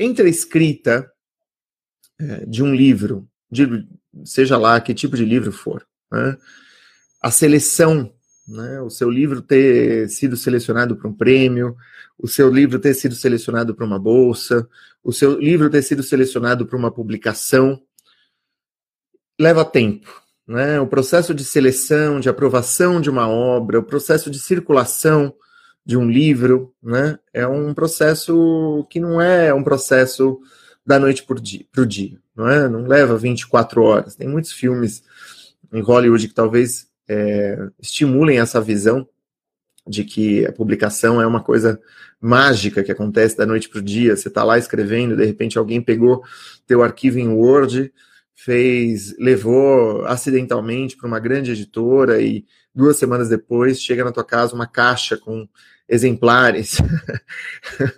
entre a escrita é, de um livro, de, seja lá que tipo de livro for, né, a seleção, né, o seu livro ter sido selecionado para um prêmio, o seu livro ter sido selecionado para uma bolsa, o seu livro ter sido selecionado para uma publicação, leva tempo. Né? O processo de seleção, de aprovação de uma obra, o processo de circulação de um livro, né? é um processo que não é um processo da noite para o dia, dia, não é? Não leva 24 horas. Tem muitos filmes em Hollywood que talvez é, estimulem essa visão de que a publicação é uma coisa mágica que acontece da noite para o dia. Você está lá escrevendo, de repente alguém pegou teu arquivo em Word, fez, levou acidentalmente para uma grande editora e duas semanas depois chega na tua casa uma caixa com exemplares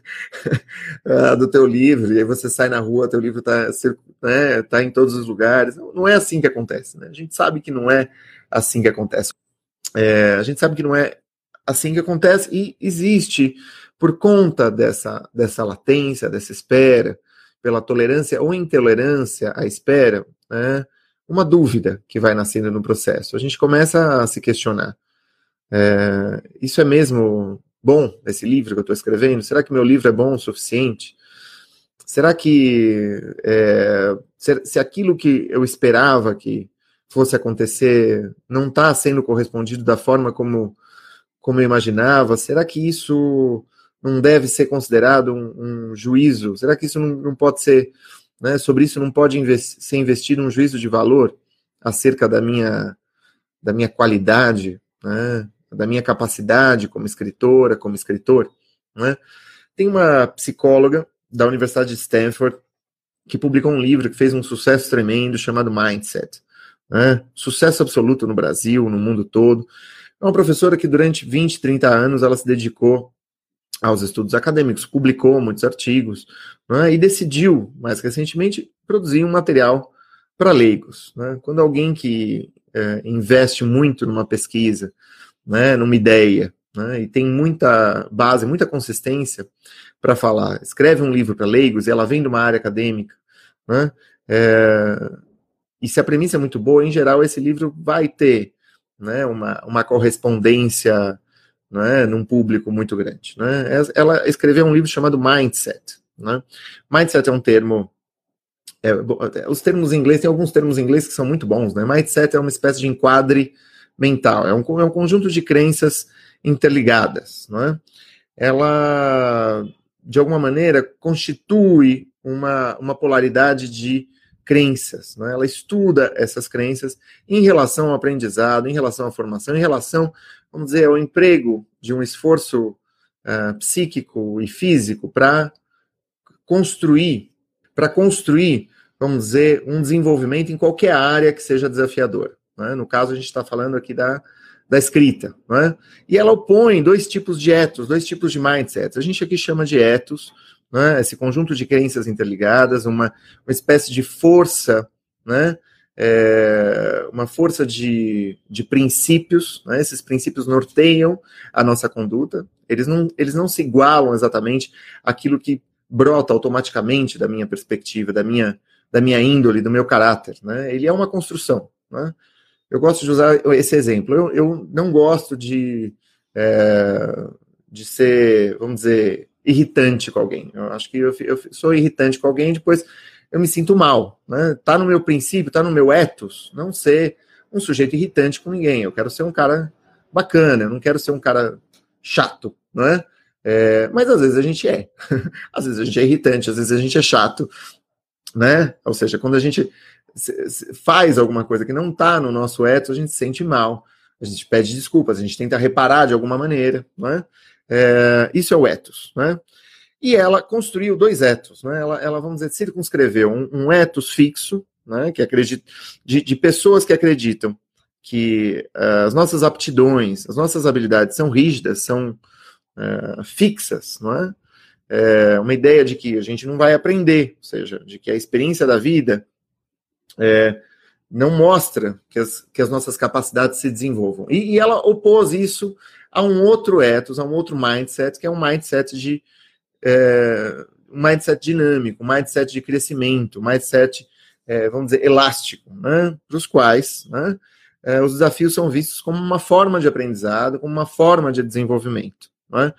ah, do teu livro, e aí você sai na rua, teu livro está né, tá em todos os lugares. Não é assim que acontece, né? A gente sabe que não é assim que acontece. É, a gente sabe que não é assim que acontece e existe, por conta dessa, dessa latência, dessa espera, pela tolerância ou intolerância à espera, né, uma dúvida que vai nascendo no processo. A gente começa a se questionar. É, isso é mesmo bom, esse livro que eu estou escrevendo? Será que meu livro é bom o suficiente? Será que é, se, se, aquilo que eu esperava que fosse acontecer não está sendo correspondido da forma como, como eu imaginava? Será que isso não deve ser considerado um, um juízo? Será que isso não, não pode ser, né, sobre isso não pode invest, ser investido um juízo de valor acerca da minha, da minha qualidade, né? da minha capacidade como escritora, como escritor. Né? Tem uma psicóloga da Universidade de Stanford que publicou um livro que fez um sucesso tremendo chamado Mindset. Né? Sucesso absoluto no Brasil, no mundo todo. É uma professora que durante 20, 30 anos ela se dedicou aos estudos acadêmicos, publicou muitos artigos né? e decidiu, mais recentemente, produzir um material para leigos. Né? Quando alguém que é, investe muito numa pesquisa, né, numa ideia, né, e tem muita base, muita consistência para falar. Escreve um livro para leigos e ela vem de uma área acadêmica, né, é, e se a premissa é muito boa, em geral esse livro vai ter né, uma, uma correspondência né, num público muito grande. Né? Ela escreveu um livro chamado Mindset. Né? Mindset é um termo. É, os termos em inglês, tem alguns termos em inglês que são muito bons. Né? Mindset é uma espécie de enquadre mental, é um, é um conjunto de crenças interligadas, não é? Ela, de alguma maneira, constitui uma, uma polaridade de crenças, não é? ela estuda essas crenças em relação ao aprendizado, em relação à formação, em relação, vamos dizer, ao emprego de um esforço uh, psíquico e físico para construir, para construir, vamos dizer, um desenvolvimento em qualquer área que seja desafiadora. Né? No caso, a gente está falando aqui da, da escrita. Né? E ela opõe dois tipos de etos, dois tipos de mindsets. A gente aqui chama de etos, né? esse conjunto de crenças interligadas, uma, uma espécie de força, né? É, uma força de, de princípios, né? esses princípios norteiam a nossa conduta, eles não, eles não se igualam exatamente àquilo que brota automaticamente da minha perspectiva, da minha, da minha índole, do meu caráter. Né? Ele é uma construção. Né? Eu gosto de usar esse exemplo. Eu, eu não gosto de, é, de ser, vamos dizer, irritante com alguém. Eu acho que eu, eu sou irritante com alguém, depois eu me sinto mal. Né? Tá no meu princípio, tá no meu ethos, não ser um sujeito irritante com ninguém. Eu quero ser um cara bacana, eu não quero ser um cara chato, não é? é mas às vezes a gente é. às vezes a gente é irritante, às vezes a gente é chato, né? Ou seja, quando a gente faz alguma coisa que não está no nosso ethos, a gente se sente mal, a gente pede desculpas, a gente tenta reparar de alguma maneira, né? É, isso é o ethos, né? E ela construiu dois ethos, né? Ela, ela vamos dizer, circunscreveu um, um ethos fixo, né? Que acredita de, de pessoas que acreditam que uh, as nossas aptidões, as nossas habilidades são rígidas, são uh, fixas, não é? é? Uma ideia de que a gente não vai aprender, ou seja, de que a experiência da vida é, não mostra que as, que as nossas capacidades se desenvolvam. E, e, ela opôs isso a um outro ethos, a um outro mindset, que é um mindset de é, um mindset dinâmico, um mindset de crescimento, um mindset, é, vamos dizer, elástico, né? para os quais né, é, os desafios são vistos como uma forma de aprendizado, como uma forma de desenvolvimento. Né?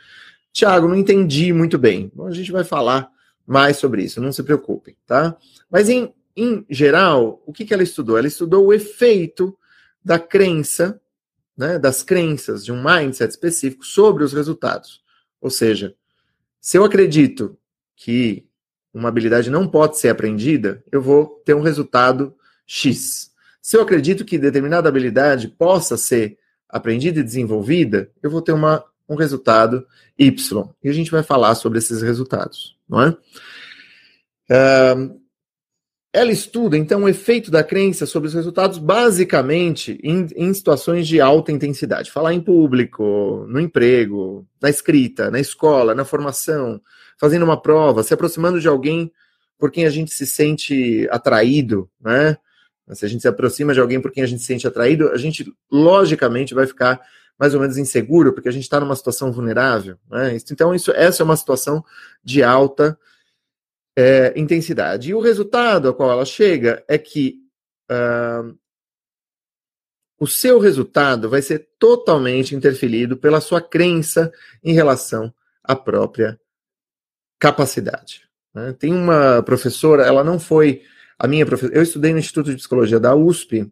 Tiago, não entendi muito bem. Bom, a gente vai falar mais sobre isso, não se preocupem, tá? Mas em, em geral, o que, que ela estudou? Ela estudou o efeito da crença, né, das crenças de um mindset específico sobre os resultados. Ou seja, se eu acredito que uma habilidade não pode ser aprendida, eu vou ter um resultado X. Se eu acredito que determinada habilidade possa ser aprendida e desenvolvida, eu vou ter uma, um resultado Y. E a gente vai falar sobre esses resultados, não é? Uh, ela estuda, então, o efeito da crença sobre os resultados, basicamente, em, em, situações de alta intensidade. Falar em público, no emprego, na escrita, na escola, na formação, fazendo uma prova, se aproximando de alguém por quem a gente se sente atraído, né? Se a gente se aproxima de alguém por quem a gente se sente atraído, a gente logicamente vai ficar mais ou menos inseguro, porque a gente está numa situação vulnerável. Né? Então, isso, essa é uma situação de alta é, intensidade. E o resultado a qual ela chega é que uh, o seu resultado vai ser totalmente interferido pela sua crença em relação à própria capacidade. Né? Tem uma professora, ela não foi a minha professora. Eu estudei no Instituto de Psicologia da USP,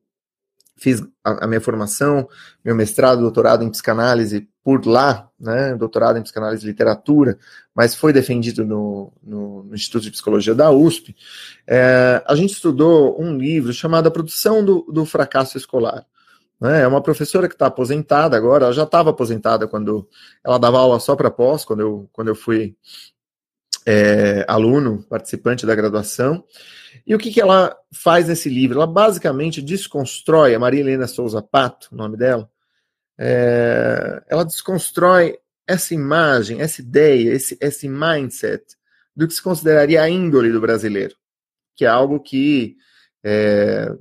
fiz a, a, minha formação, meu mestrado, doutorado em psicanálise por lá, né, doutorado em psicanálise e literatura, mas foi defendido no, no, no Instituto de Psicologia da USP. É, a gente estudou um livro chamado A Produção do, do Fracasso Escolar. Né, é uma professora que está aposentada agora, ela já estava aposentada quando ela dava aula só para pós, quando eu, quando eu fui é, aluno, participante da graduação. E o que, que ela faz nesse livro? Ela basicamente desconstrói, a Maria Helena Souza Pato, o nome dela, é, ela desconstrói essa imagem, essa ideia, esse, esse mindset do que se consideraria a índole do brasileiro, que é algo que é,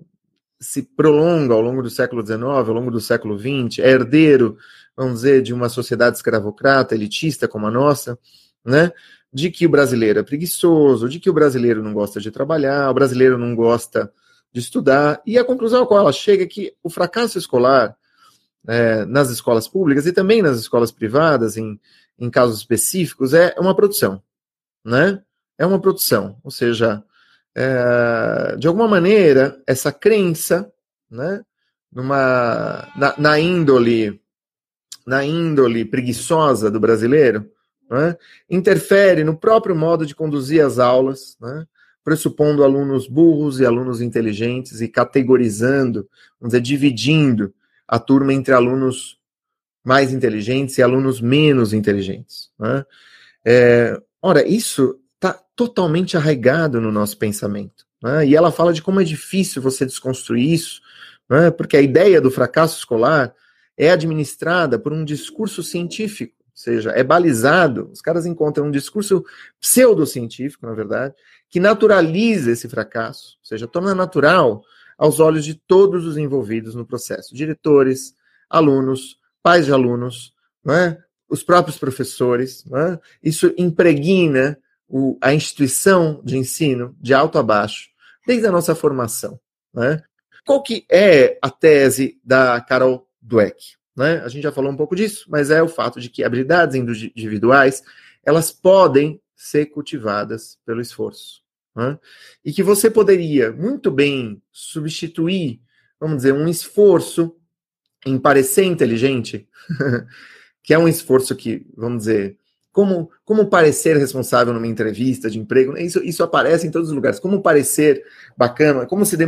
se prolonga ao longo do século XIX, ao longo do século XX, é herdeiro, vamos dizer, de uma sociedade escravocrata, elitista como a nossa, né? De que o brasileiro é preguiçoso, de que o brasileiro não gosta de trabalhar, o brasileiro não gosta de estudar, e a conclusão a qual ela chega é que o fracasso escolar é, nas escolas públicas e também nas escolas privadas, em, em casos específicos, é uma produção, né? É uma produção, ou seja, é, de alguma maneira, essa crença, né, numa, na, na índole, na índole preguiçosa do brasileiro, né, interfere no próprio modo de conduzir as aulas, né, pressupondo alunos burros e alunos inteligentes e categorizando, vamos dizer, dividindo a turma entre alunos mais inteligentes e alunos menos inteligentes. Né. É, ora, isso está totalmente arraigado no nosso pensamento. Né, e ela fala de como é difícil você desconstruir isso, né, porque a ideia do fracasso escolar é administrada por um discurso científico seja, é balizado, os caras encontram um discurso pseudocientífico, na verdade, que naturaliza esse fracasso, ou seja, torna natural aos olhos de todos os envolvidos no processo, diretores, alunos, pais de alunos, é? os próprios professores, é? isso impregna o, a instituição de ensino de alto a baixo, desde a nossa formação. É? Qual que é a tese da Carol Dweck? Né? A gente já falou um pouco disso, mas é o fato de que habilidades individuais elas podem ser cultivadas pelo esforço. Né? E que você poderia muito bem substituir, vamos dizer, um esforço em parecer inteligente, que é um esforço que, vamos dizer, como, como parecer responsável numa entrevista de emprego, isso, isso aparece em todos os lugares. Como parecer bacana, como se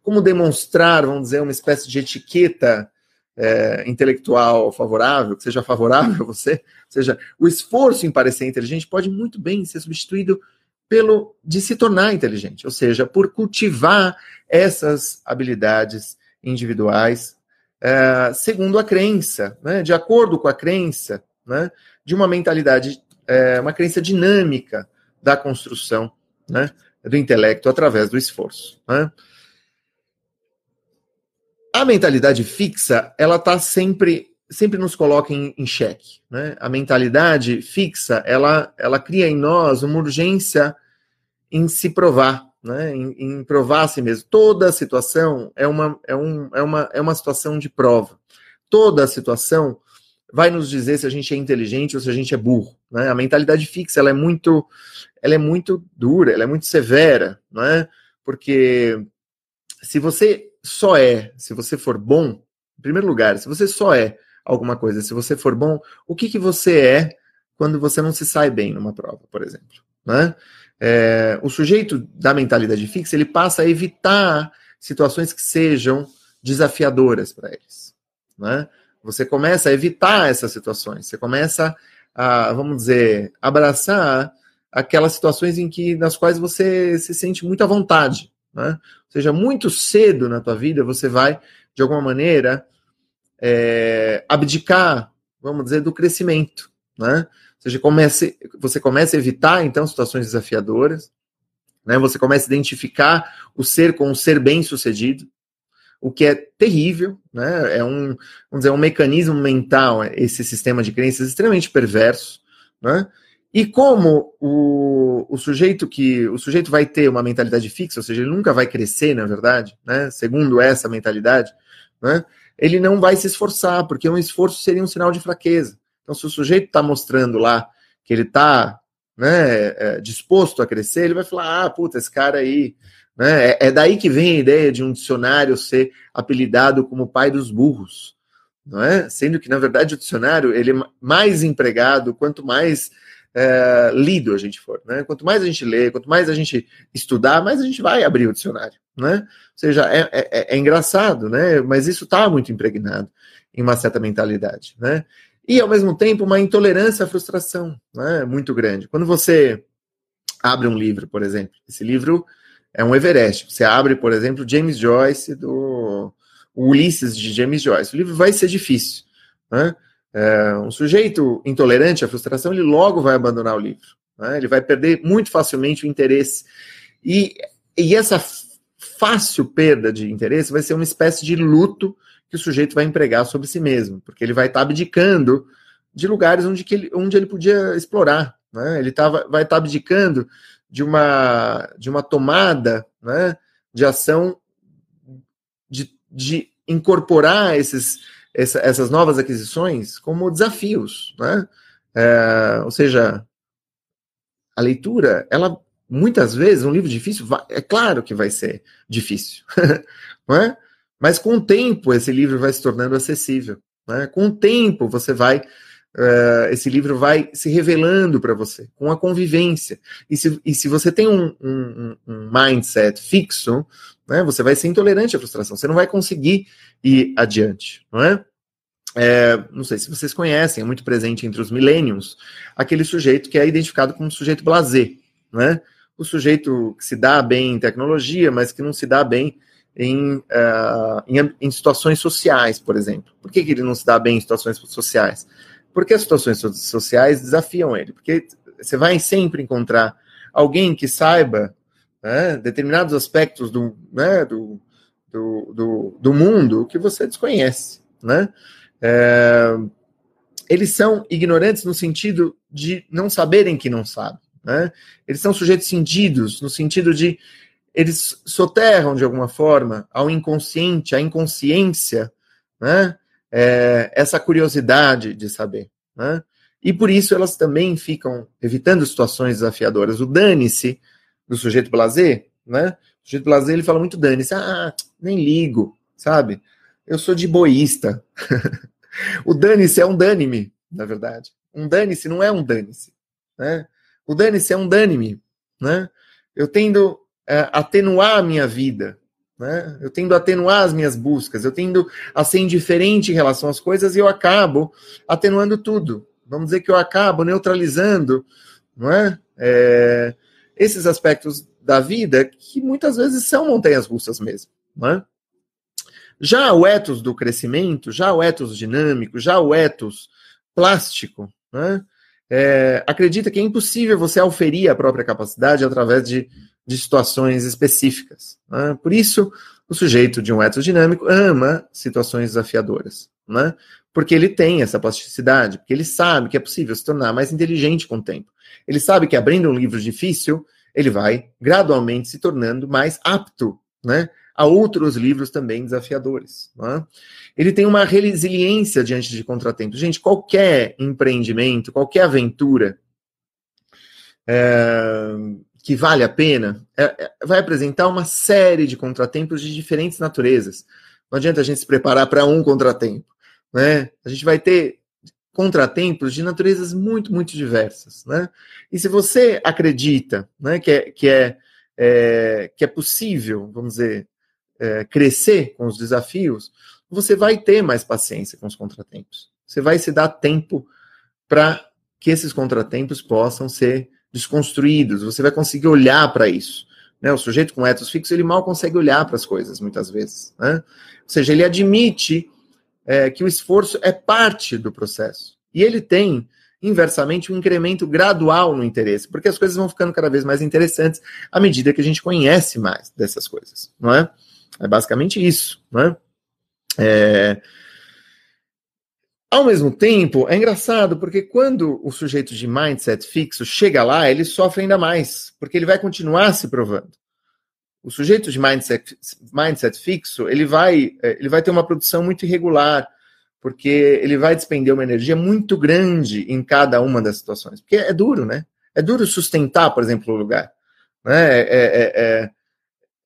como demonstrar, vamos dizer, uma espécie de etiqueta é, intelectual favorável, que seja favorável a você, ou seja, o esforço em parecer inteligente pode muito bem ser substituído pelo de se tornar inteligente, ou seja, por cultivar essas habilidades individuais é, segundo a crença, né, de acordo com a crença, né, de uma mentalidade, é, uma crença dinâmica da construção né, do intelecto através do esforço. Né. A mentalidade fixa, ela está sempre sempre nos coloca em, em xeque. Né? A mentalidade fixa, ela, ela cria em nós uma urgência em se provar, né? em, em provar a si mesmo. Toda situação é uma, é, um, é, uma, é uma situação de prova. Toda situação vai nos dizer se a gente é inteligente ou se a gente é burro. Né? A mentalidade fixa ela é muito, ela é muito dura, ela é muito severa, né? Porque se você só é, se você for bom, em primeiro lugar, se você só é alguma coisa, se você for bom, o que, que você é quando você não se sai bem numa prova, por exemplo, né? É, o sujeito da mentalidade fixa ele passa a evitar situações que sejam desafiadoras para eles, né? Você começa a evitar essas situações, você começa a, vamos dizer, abraçar aquelas situações em que nas quais você se sente muito à vontade, né? Ou seja, muito cedo na tua vida você vai de alguma maneira é, abdicar, vamos dizer, do crescimento, né? Ou seja, comece, você começa a evitar então situações desafiadoras, né? Você começa a identificar o ser com o ser bem sucedido, o que é terrível, né? É um, vamos dizer, um mecanismo mental, esse sistema de crenças extremamente perverso, né? E como o, o sujeito que o sujeito vai ter uma mentalidade fixa, ou seja, ele nunca vai crescer, na verdade, né? Segundo essa mentalidade, né? Ele não vai se esforçar, porque um esforço seria um sinal de fraqueza. Então, se o sujeito está mostrando lá que ele está né, é, disposto a crescer, ele vai falar: ah, puta, esse cara aí né? É, é daí que vem a ideia de um dicionário ser apelidado como pai dos burros, não é? Sendo que, na verdade, o dicionário ele é mais empregado quanto mais é, lido a gente for. Né? Quanto mais a gente lê, quanto mais a gente estudar, mais a gente vai abrir o dicionário. Né? Ou seja, é, é, é engraçado, né? mas isso está muito impregnado em uma certa mentalidade. Né? E, ao mesmo tempo, uma intolerância à frustração né? muito grande. Quando você abre um livro, por exemplo, esse livro é um Everest. Você abre, por exemplo, James Joyce do Ulisses de James Joyce. O livro vai ser difícil. Né? É, um sujeito intolerante à frustração, ele logo vai abandonar o livro. Né? Ele vai perder muito facilmente o interesse. E, e essa fácil perda de interesse vai ser uma espécie de luto que o sujeito vai empregar sobre si mesmo, porque ele vai estar abdicando de lugares onde, que ele, onde ele podia explorar. Né? Ele tá, vai estar abdicando de uma, de uma tomada né, de ação de, de incorporar esses, essa, essas novas aquisições como desafios. Né? É, ou seja, a leitura, ela muitas vezes, um livro difícil, vai, é claro que vai ser difícil, não é? Mas com o tempo esse livro vai se tornando acessível. Né? Com o tempo você vai Uh, esse livro vai se revelando para você, com a convivência. E se, e se você tem um, um, um, mindset fixo, né, você vai ser intolerante à frustração, você não vai conseguir ir adiante, não é? é? não sei se vocês conhecem, é muito presente entre os millennials, aquele sujeito que é identificado como sujeito blazer, né? O sujeito que se dá bem em tecnologia, mas que não se dá bem em, uh, em, em, situações sociais, por exemplo. Por que, que ele não se dá bem em situações sociais? Porque as situações sociais desafiam ele. Porque você vai sempre encontrar alguém que saiba né, determinados aspectos do, né, do, do, do, do, mundo que você desconhece. Né? É, eles são ignorantes no sentido de não saberem que não sabem. Né? Eles são sujeitos cindidos, no sentido de eles soterram de alguma forma ao inconsciente, à inconsciência, né? É, essa curiosidade de saber. Né? E por isso elas também ficam evitando situações desafiadoras. O dane-se do sujeito blazer, né? O sujeito blazer ele fala muito dane-se, ah, nem ligo, sabe? Eu sou de boísta. o dane-se é um dane-me, na verdade. Um dane-se não é um dane-se. Né? O dane-se é um dane-me. Né? Eu tendo a atenuar a minha vida, né? Eu tendo a atenuar as minhas buscas, eu tendo a ser indiferente em relação às coisas e eu acabo atenuando tudo. Vamos dizer que eu acabo neutralizando não é? é esses aspectos da vida que muitas vezes são montanhas russas mesmo. Não é? Já o ethos do crescimento, já o ethos dinâmico, já o ethos plástico, né? é, acredita que é impossível você auferir a própria capacidade através de de situações específicas. Né? Por isso, o sujeito de um dinâmico ama situações desafiadoras. né? Porque ele tem essa plasticidade, porque ele sabe que é possível se tornar mais inteligente com o tempo. Ele sabe que abrindo um livro difícil, ele vai gradualmente se tornando mais apto, né? A outros livros também desafiadores. Né? Ele tem uma resiliência diante de contratempos. Gente, qualquer empreendimento, qualquer aventura é, que vale a pena, é, é, vai apresentar uma série de contratempos de diferentes naturezas. Não adianta a gente se preparar para um contratempo. Né? A gente vai ter contratempos de naturezas muito, muito diversas. Né? E se você acredita né, que, é, que, é, é, que é possível, vamos dizer, é, crescer com os desafios, você vai ter mais paciência com os contratempos. Você vai se dar tempo para que esses contratempos possam ser desconstruídos. Você vai conseguir olhar para isso. Né? O sujeito com ethos fixo, ele mal consegue olhar para as coisas, muitas vezes. Né? Ou seja, ele admite é, que o esforço é parte do processo. E ele tem, inversamente, um incremento gradual no interesse, porque as coisas vão ficando cada vez mais interessantes à medida que a gente conhece mais dessas coisas, não é? É basicamente isso, não é? é... Ao mesmo tempo, é engraçado, porque quando o sujeito de mindset fixo chega lá, ele sofre ainda mais, porque ele vai continuar se provando. O sujeito de mindset, mindset fixo, ele vai, é, ele vai ter uma produção muito irregular, porque ele vai despender uma energia muito grande em cada uma das situações. Porque é duro, né? É duro sustentar, por exemplo, o lugar. Né? É, é, é,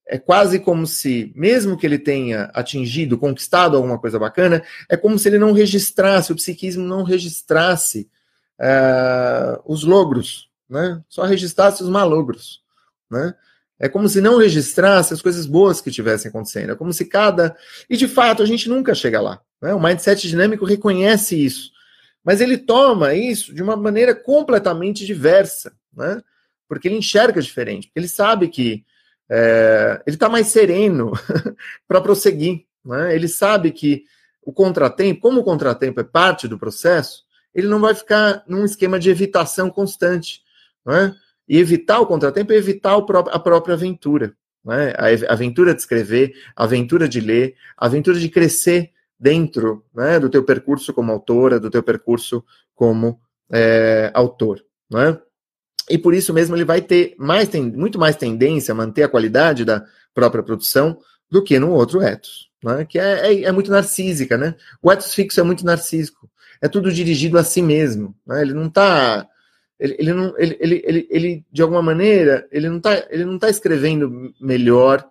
é quase como se, mesmo que ele tenha atingido, conquistado alguma coisa bacana, é como se ele não registrasse, o psiquismo não registrasse uh, os logros, né? Só registrasse os malogros, né? É como se não registrasse as coisas boas que tivessem acontecendo. É como se cada. E de fato, a gente nunca chega lá. Né? O mindset dinâmico reconhece isso. Mas ele toma isso de uma maneira completamente diversa. Né? Porque ele enxerga diferente. Porque ele sabe que é, ele está mais sereno para prosseguir. Né? Ele sabe que o contratempo, como o contratempo é parte do processo, ele não vai ficar num esquema de evitação constante. Né? E evitar o contratempo é evitar a própria aventura. Né? A aventura de escrever, a aventura de ler, a aventura de crescer dentro né, do teu percurso como autora, do teu percurso como é, autor. Né? E por isso mesmo ele vai ter mais, tem, muito mais tendência a manter a qualidade da própria produção do que no outro ethos, né? que é, é, é, muito narcísica. Né? O ethos fixo é muito narcísico, é tudo dirigido a si mesmo. Né? Ele não está. Ele, ele, ele, ele, ele, ele, de alguma maneira, ele não está tá escrevendo melhor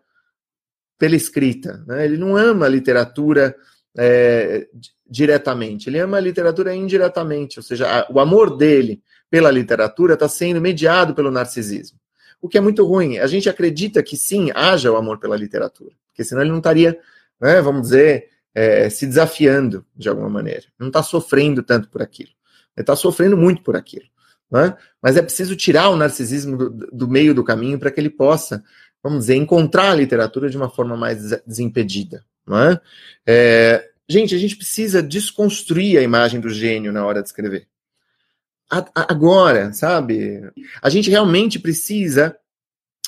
pela escrita. Né? Ele não ama a literatura é, diretamente, ele ama a literatura indiretamente, ou seja, a, o amor dele pela literatura está sendo mediado pelo narcisismo. O que é muito ruim. A gente acredita que sim, haja o amor pela literatura, porque senão ele não estaria, né, vamos dizer, é, se desafiando de alguma maneira. Não está sofrendo tanto por aquilo. Ele está sofrendo muito por aquilo. Né? Mas é preciso tirar o narcisismo do, do meio do caminho para que ele possa, vamos dizer, encontrar a literatura de uma forma mais desimpedida. Não é? É, gente, a gente precisa desconstruir a imagem do gênio na hora de escrever agora, sabe? A gente realmente precisa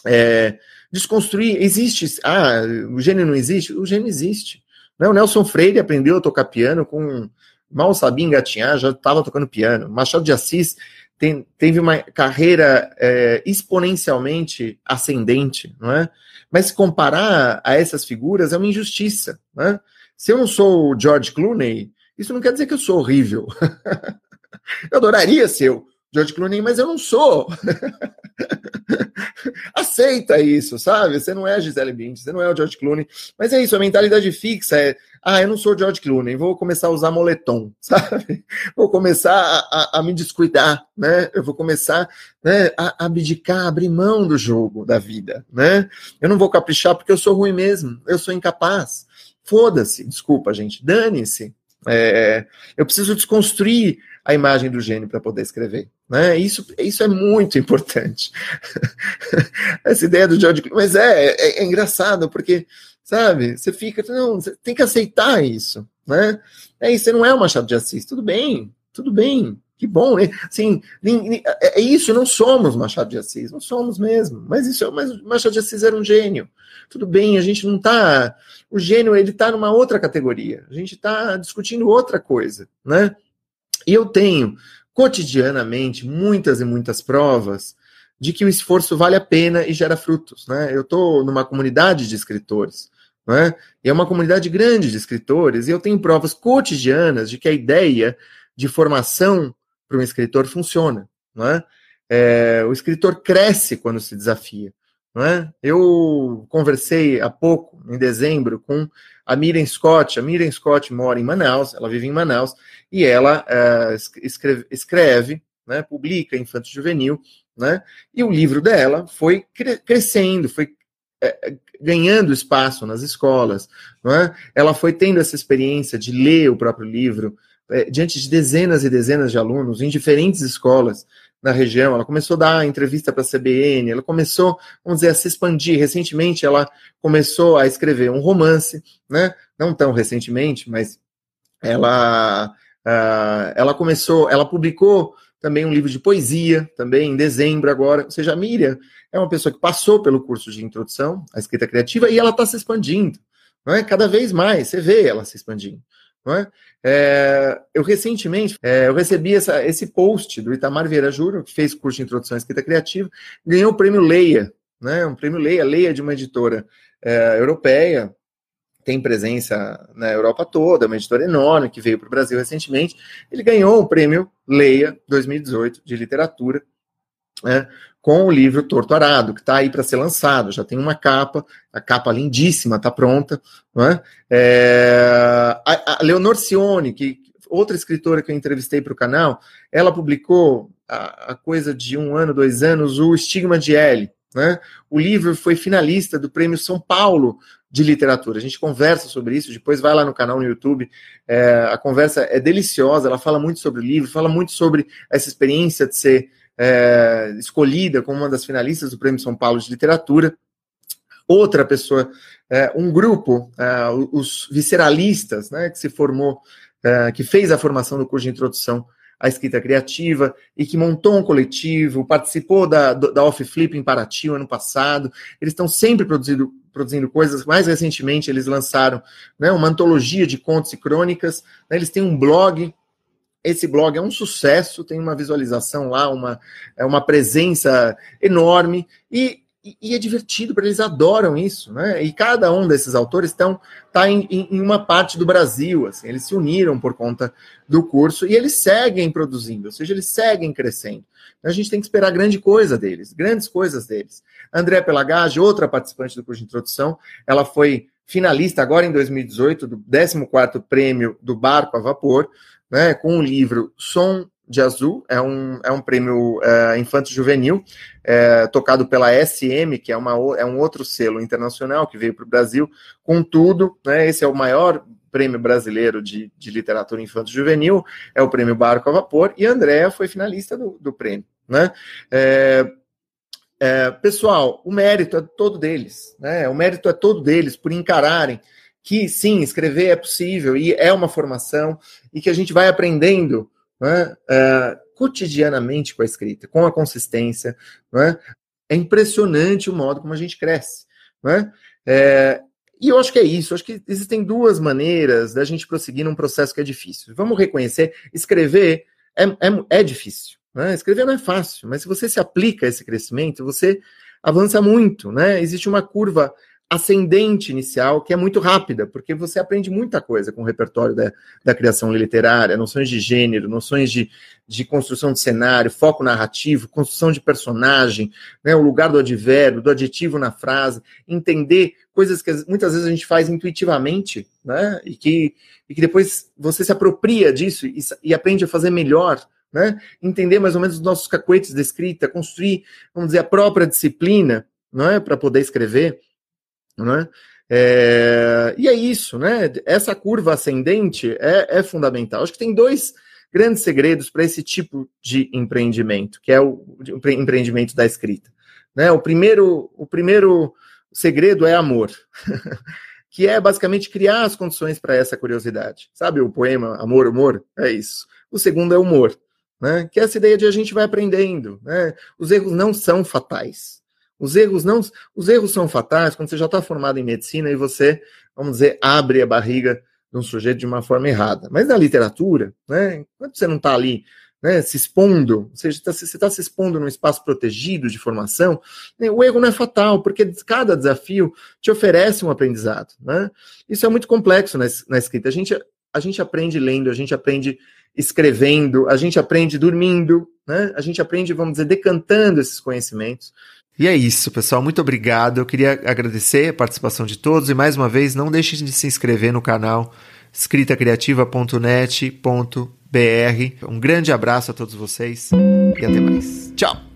é, desconstruir. Existe. Ah, o gênio não existe? O gênio existe. Né? O Nelson Freire aprendeu a tocar piano com. Mal sabia engatinhar, já estava tocando piano. Machado de Assis tem, teve uma carreira é, exponencialmente ascendente, não é? Mas se comparar a essas figuras é uma injustiça, né? Se eu não sou o George Clooney, isso não quer dizer que eu sou horrível. Eu adoraria ser o George Clooney, mas eu não sou. Aceita isso, sabe? Você não é a Gisele Bündchen, você não é o George Clooney. Mas é isso, a mentalidade fixa é, ah, eu não sou o George Clooney, vou começar a usar moletom, sabe? Vou começar a, a, a me descuidar, né? Eu vou começar né, a abdicar, abrir mão do jogo da vida, né? Eu não vou caprichar porque eu sou ruim mesmo, eu sou incapaz. Foda-se, desculpa, gente, dane-se. É, eu preciso desconstruir a imagem do gênio para poder escrever. Né? Isso, isso é muito importante. Essa ideia do George Clooney, mas é, é, é, engraçado, porque, sabe, você fica, não, você tem que aceitar isso, né? É isso, você não é o Machado de Assis, tudo bem, tudo bem, Que bom, né? Assim, é, é isso, não somos Machado de Assis, não somos mesmo. Mas isso, mas Machado de Assis era um gênio. Tudo bem, a gente não está. O gênio ele está numa outra categoria. A gente está discutindo outra coisa, né? E eu tenho cotidianamente muitas e muitas provas de que o esforço vale a pena e gera frutos, né? Eu estou numa comunidade de escritores. Né? E é uma comunidade grande de escritores, e eu tenho provas cotidianas de que a ideia de formação para um escritor funciona. Não é? É, o escritor cresce quando se desafia. Não é? Eu conversei há pouco, em dezembro, com a Miriam Scott. A Miriam Scott mora em Manaus, ela vive em Manaus, e ela é, escreve, escreve né, publica Infanto Juvenil, né, e o livro dela foi cre crescendo, foi é, ganhando espaço nas escolas, é? ela foi tendo essa experiência de ler o próprio livro, é, diante de dezenas e dezenas de alunos em diferentes escolas na região. Ela começou a dar entrevista para a CBN, ela começou, vamos dizer, a se expandir. Recentemente, ela começou a escrever um romance, né? Não tão recentemente, mas ela, uh, ela começou, ela publicou também um livro de poesia, também em dezembro agora. Ou seja, a Miriam é uma pessoa que passou pelo curso de introdução à escrita criativa e ela está se expandindo, não é? Cada vez mais, você vê ela se expandindo. É? É, eu recentemente é, eu recebi essa, esse post do Itamar Vieira Júnior, que fez curso de introdução à escrita criativa, ganhou o prêmio Leia, né? Um prêmio Leia, Leia de uma editora é, europeia, tem presença na Europa toda, uma editora enorme que veio para o Brasil recentemente. Ele ganhou o prêmio Leia 2018 de literatura. Né, com o livro Torto Arado, que está aí para ser lançado, já tem uma capa, a capa lindíssima, está pronta. É? É, a, a Leonor Cione, que outra escritora que eu entrevistei para o canal, ela publicou a, a, coisa de um ano, dois anos, o Estigma de L. Né? O livro foi finalista do Prêmio São Paulo de Literatura. A gente conversa sobre isso, depois vai lá no canal no YouTube. É, a conversa é deliciosa, ela fala muito sobre o livro, fala muito sobre essa experiência de ser é, escolhida como uma das finalistas do Prêmio São Paulo de Literatura. Outra pessoa, é, um grupo, é, os visceralistas, né, que se formou, é, que fez a formação do curso de introdução à escrita criativa e que montou um coletivo, participou da, da Off Flip em Paraty ano passado. Eles estão sempre produzindo, produzindo coisas. Mais recentemente, eles lançaram né, uma antologia de contos e crônicas. Né, eles têm um blog esse blog é um sucesso, tem uma visualização lá, uma, é uma presença enorme e, e é divertido para eles adoram isso, né? E cada um desses autores estão tá em, em, uma parte do Brasil, assim, eles se uniram por conta do curso e eles seguem produzindo, ou seja, eles seguem crescendo. Então, a gente tem que esperar grande coisa deles, grandes coisas deles. André Pelagage, outra participante do curso de introdução, ela foi finalista agora em 2018 do 14º prêmio do Barco a Vapor, né, com o livro Som de Azul, é um, é um prêmio é, infanto-juvenil, é, tocado pela SM, que é, uma, é um outro selo internacional que veio para o Brasil. Contudo, né, esse é o maior prêmio brasileiro de, de literatura infanto-juvenil, é o prêmio Barco a Vapor, e a Andrea foi finalista do, do prêmio. Né? É, é, pessoal, o mérito é todo deles, né? O mérito é todo deles por encararem que sim, escrever é possível e é uma formação e que a gente vai aprendendo né, é, cotidianamente com a escrita, com a consistência. Né? É impressionante o modo como a gente cresce. Né? É, e eu acho que é isso. Acho que existem duas maneiras da gente prosseguir num processo que é difícil. Vamos reconhecer, escrever é, é, é difícil. Né? Escrever não é fácil, mas se você se aplica a esse crescimento, você avança muito. Né? Existe uma curva ascendente inicial, que é muito rápida, porque você aprende muita coisa com o repertório da, da criação literária, noções de gênero, noções de, de construção de cenário, foco narrativo, construção de personagem, né, o lugar do advérbio, do adjetivo na frase, entender coisas que muitas vezes a gente faz intuitivamente, né, e que, e que depois você se apropria disso e, e aprende a fazer melhor, né, entender mais ou menos os nossos cacuetes de escrita, construir, vamos dizer, a própria disciplina, não é, para poder escrever, né? É, e é isso, né? Essa curva ascendente é, é fundamental. Acho que tem dois grandes segredos para esse tipo de empreendimento, que é o empreendimento da escrita. Né? O, primeiro, o primeiro segredo é amor, que é basicamente criar as condições para essa curiosidade. Sabe o poema Amor, Humor? É isso. O segundo é humor. né? Que é essa ideia de a gente vai aprendendo, né? Os erros não são fatais. Os erros não, os erros são fatais quando você já está formado em medicina e você, vamos dizer, abre a barriga de um sujeito de uma forma errada. Mas na literatura, né? Enquanto você não está ali né, se expondo, ou seja, tá, você está se expondo num espaço protegido de formação, né, o erro não é fatal, porque cada desafio te oferece um aprendizado. Né? Isso é muito complexo na, na escrita. A gente, a gente aprende lendo, a gente aprende escrevendo, a gente aprende dormindo, né? a gente aprende, vamos dizer, decantando esses conhecimentos. E é isso, pessoal. Muito obrigado. Eu queria agradecer a participação de todos e mais uma vez, não deixem de se inscrever no canal escritacriativa.net.br. Um grande abraço a todos vocês e até mais. Tchau!